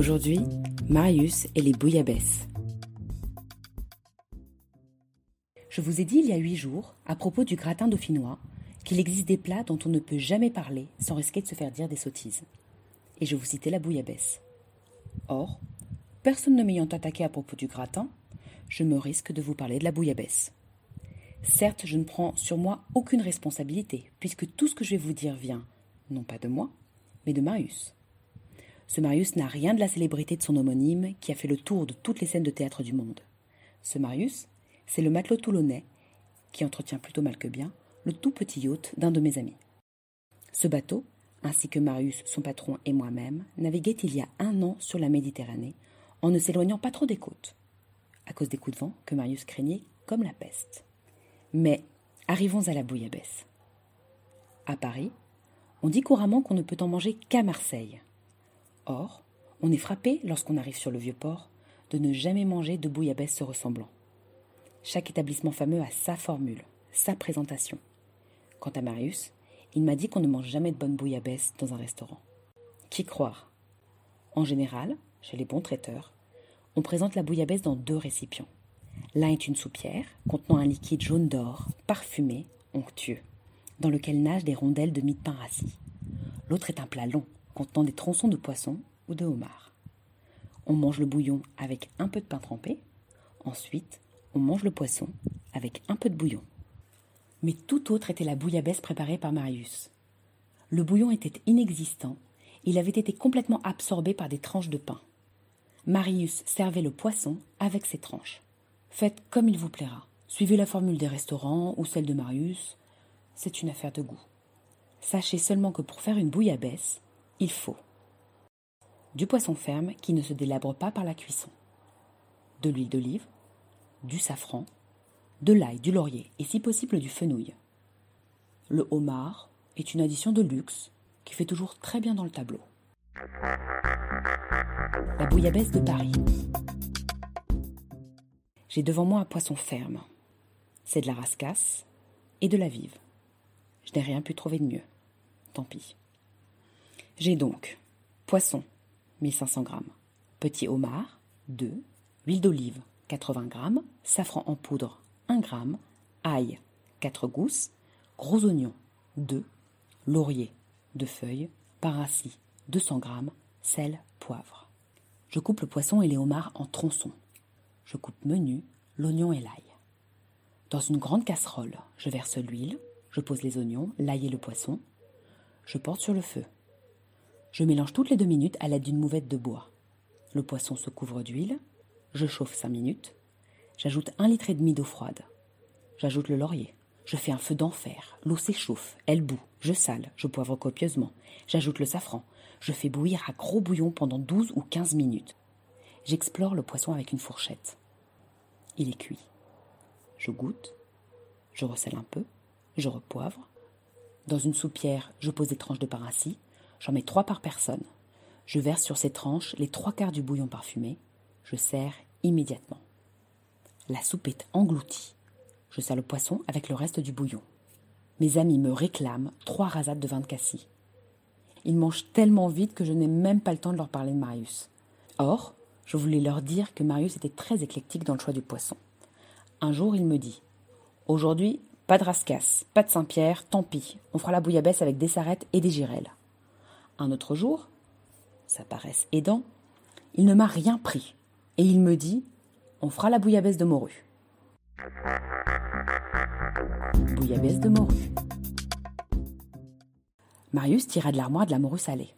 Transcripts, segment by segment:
Aujourd'hui, Marius et les bouillabaisse. Je vous ai dit il y a huit jours, à propos du gratin dauphinois, qu'il existe des plats dont on ne peut jamais parler sans risquer de se faire dire des sottises. Et je vous citais la bouillabaisse. Or, personne ne m'ayant attaqué à propos du gratin, je me risque de vous parler de la bouillabaisse. Certes, je ne prends sur moi aucune responsabilité, puisque tout ce que je vais vous dire vient, non pas de moi, mais de Marius. Ce Marius n'a rien de la célébrité de son homonyme qui a fait le tour de toutes les scènes de théâtre du monde. Ce Marius, c'est le matelot toulonnais, qui entretient plutôt mal que bien le tout petit yacht d'un de mes amis. Ce bateau, ainsi que Marius, son patron et moi-même, naviguait il y a un an sur la Méditerranée, en ne s'éloignant pas trop des côtes, à cause des coups de vent que Marius craignait comme la peste. Mais arrivons à la bouillabaisse. À Paris, on dit couramment qu'on ne peut en manger qu'à Marseille. Or, on est frappé, lorsqu'on arrive sur le vieux port, de ne jamais manger de bouillabaisse se ressemblant. Chaque établissement fameux a sa formule, sa présentation. Quant à Marius, il m'a dit qu'on ne mange jamais de bonne bouillabaisse dans un restaurant. Qui croire? En général, chez les bons traiteurs, on présente la bouillabaisse dans deux récipients. L'un est une soupière contenant un liquide jaune d'or, parfumé, onctueux, dans lequel nagent des rondelles de mie de pain rassis. L'autre est un plat long, des tronçons de poisson ou de homard. On mange le bouillon avec un peu de pain trempé. Ensuite, on mange le poisson avec un peu de bouillon. Mais tout autre était la bouillabaisse préparée par Marius. Le bouillon était inexistant, il avait été complètement absorbé par des tranches de pain. Marius servait le poisson avec ses tranches. Faites comme il vous plaira. Suivez la formule des restaurants ou celle de Marius. C'est une affaire de goût. Sachez seulement que pour faire une bouillabaisse, il faut du poisson ferme qui ne se délabre pas par la cuisson, de l'huile d'olive, du safran, de l'ail, du laurier et si possible du fenouil. Le homard est une addition de luxe qui fait toujours très bien dans le tableau. La bouillabaisse de Paris. J'ai devant moi un poisson ferme. C'est de la rascasse et de la vive. Je n'ai rien pu trouver de mieux. Tant pis. J'ai donc poisson, 1500 g, petit homard, 2, huile d'olive, 80 g, safran en poudre, 1 g, ail, 4 gousses, gros oignons, 2, laurier, 2 feuilles, parassis, 200 g, sel, poivre. Je coupe le poisson et les homards en tronçons. Je coupe menu l'oignon et l'ail. Dans une grande casserole, je verse l'huile, je pose les oignons, l'ail et le poisson. Je porte sur le feu. Je mélange toutes les deux minutes à l'aide d'une mouvette de bois. Le poisson se couvre d'huile. Je chauffe cinq minutes. J'ajoute un litre et demi d'eau froide. J'ajoute le laurier. Je fais un feu d'enfer. L'eau s'échauffe. Elle bout. Je sale. Je poivre copieusement. J'ajoute le safran. Je fais bouillir à gros bouillon pendant 12 ou 15 minutes. J'explore le poisson avec une fourchette. Il est cuit. Je goûte. Je recèle un peu. Je repoivre. Dans une soupière, je pose des tranches de parassis. J'en mets trois par personne. Je verse sur ces tranches les trois quarts du bouillon parfumé. Je sers immédiatement. La soupe est engloutie. Je sers le poisson avec le reste du bouillon. Mes amis me réclament trois rasades de vin de cassis. Ils mangent tellement vite que je n'ai même pas le temps de leur parler de Marius. Or, je voulais leur dire que Marius était très éclectique dans le choix du poisson. Un jour, il me dit Aujourd'hui, pas de rascasse, pas de Saint-Pierre, tant pis, on fera la bouillabaisse avec des sarrettes et des girelles. Un autre jour, ça paraît aidant, il ne m'a rien pris, et il me dit On fera la bouillabaisse de morue. Bouillabaisse de morue. Marius tira de l'armoire de la morue salée.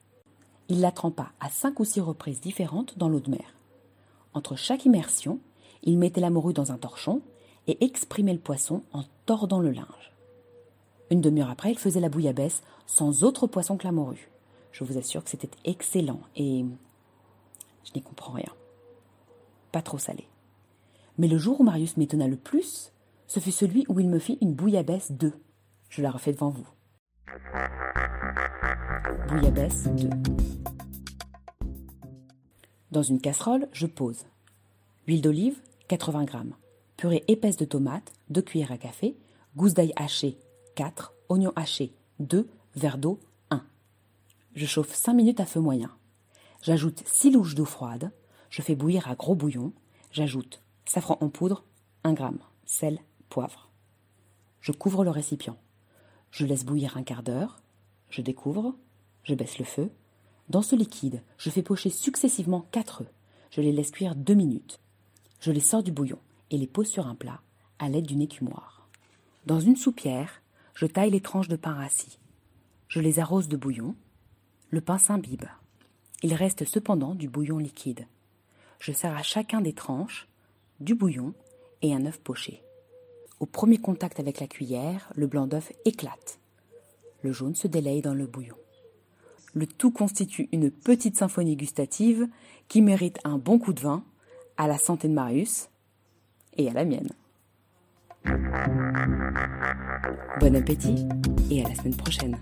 Il la trempa à cinq ou six reprises différentes dans l'eau de mer. Entre chaque immersion, il mettait la morue dans un torchon et exprimait le poisson en tordant le linge. Une demi-heure après, il faisait la bouillabaisse sans autre poisson que la morue. Je vous assure que c'était excellent et je n'y comprends rien. Pas trop salé. Mais le jour où Marius m'étonna le plus, ce fut celui où il me fit une bouillabaisse 2. Je la refais devant vous. Bouillabaisse 2. Dans une casserole, je pose huile d'olive 80 g, purée épaisse de tomates 2 cuillères à café, gousse d'ail haché 4, oignons hachés 2, verre d'eau 1. Je chauffe 5 minutes à feu moyen. J'ajoute 6 louches d'eau froide, je fais bouillir à gros bouillon, j'ajoute safran en poudre 1 g, sel, poivre. Je couvre le récipient. Je laisse bouillir un quart d'heure, je découvre, je baisse le feu, dans ce liquide, je fais pocher successivement quatre œufs. Je les laisse cuire deux minutes. Je les sors du bouillon et les pose sur un plat à l'aide d'une écumoire. Dans une soupière, je taille les tranches de pain rassis. Je les arrose de bouillon. Le pain s'imbibe. Il reste cependant du bouillon liquide. Je sers à chacun des tranches du bouillon et un œuf poché. Au premier contact avec la cuillère, le blanc d'œuf éclate. Le jaune se délaye dans le bouillon. Le tout constitue une petite symphonie gustative qui mérite un bon coup de vin à la santé de Marius et à la mienne. Bon appétit et à la semaine prochaine.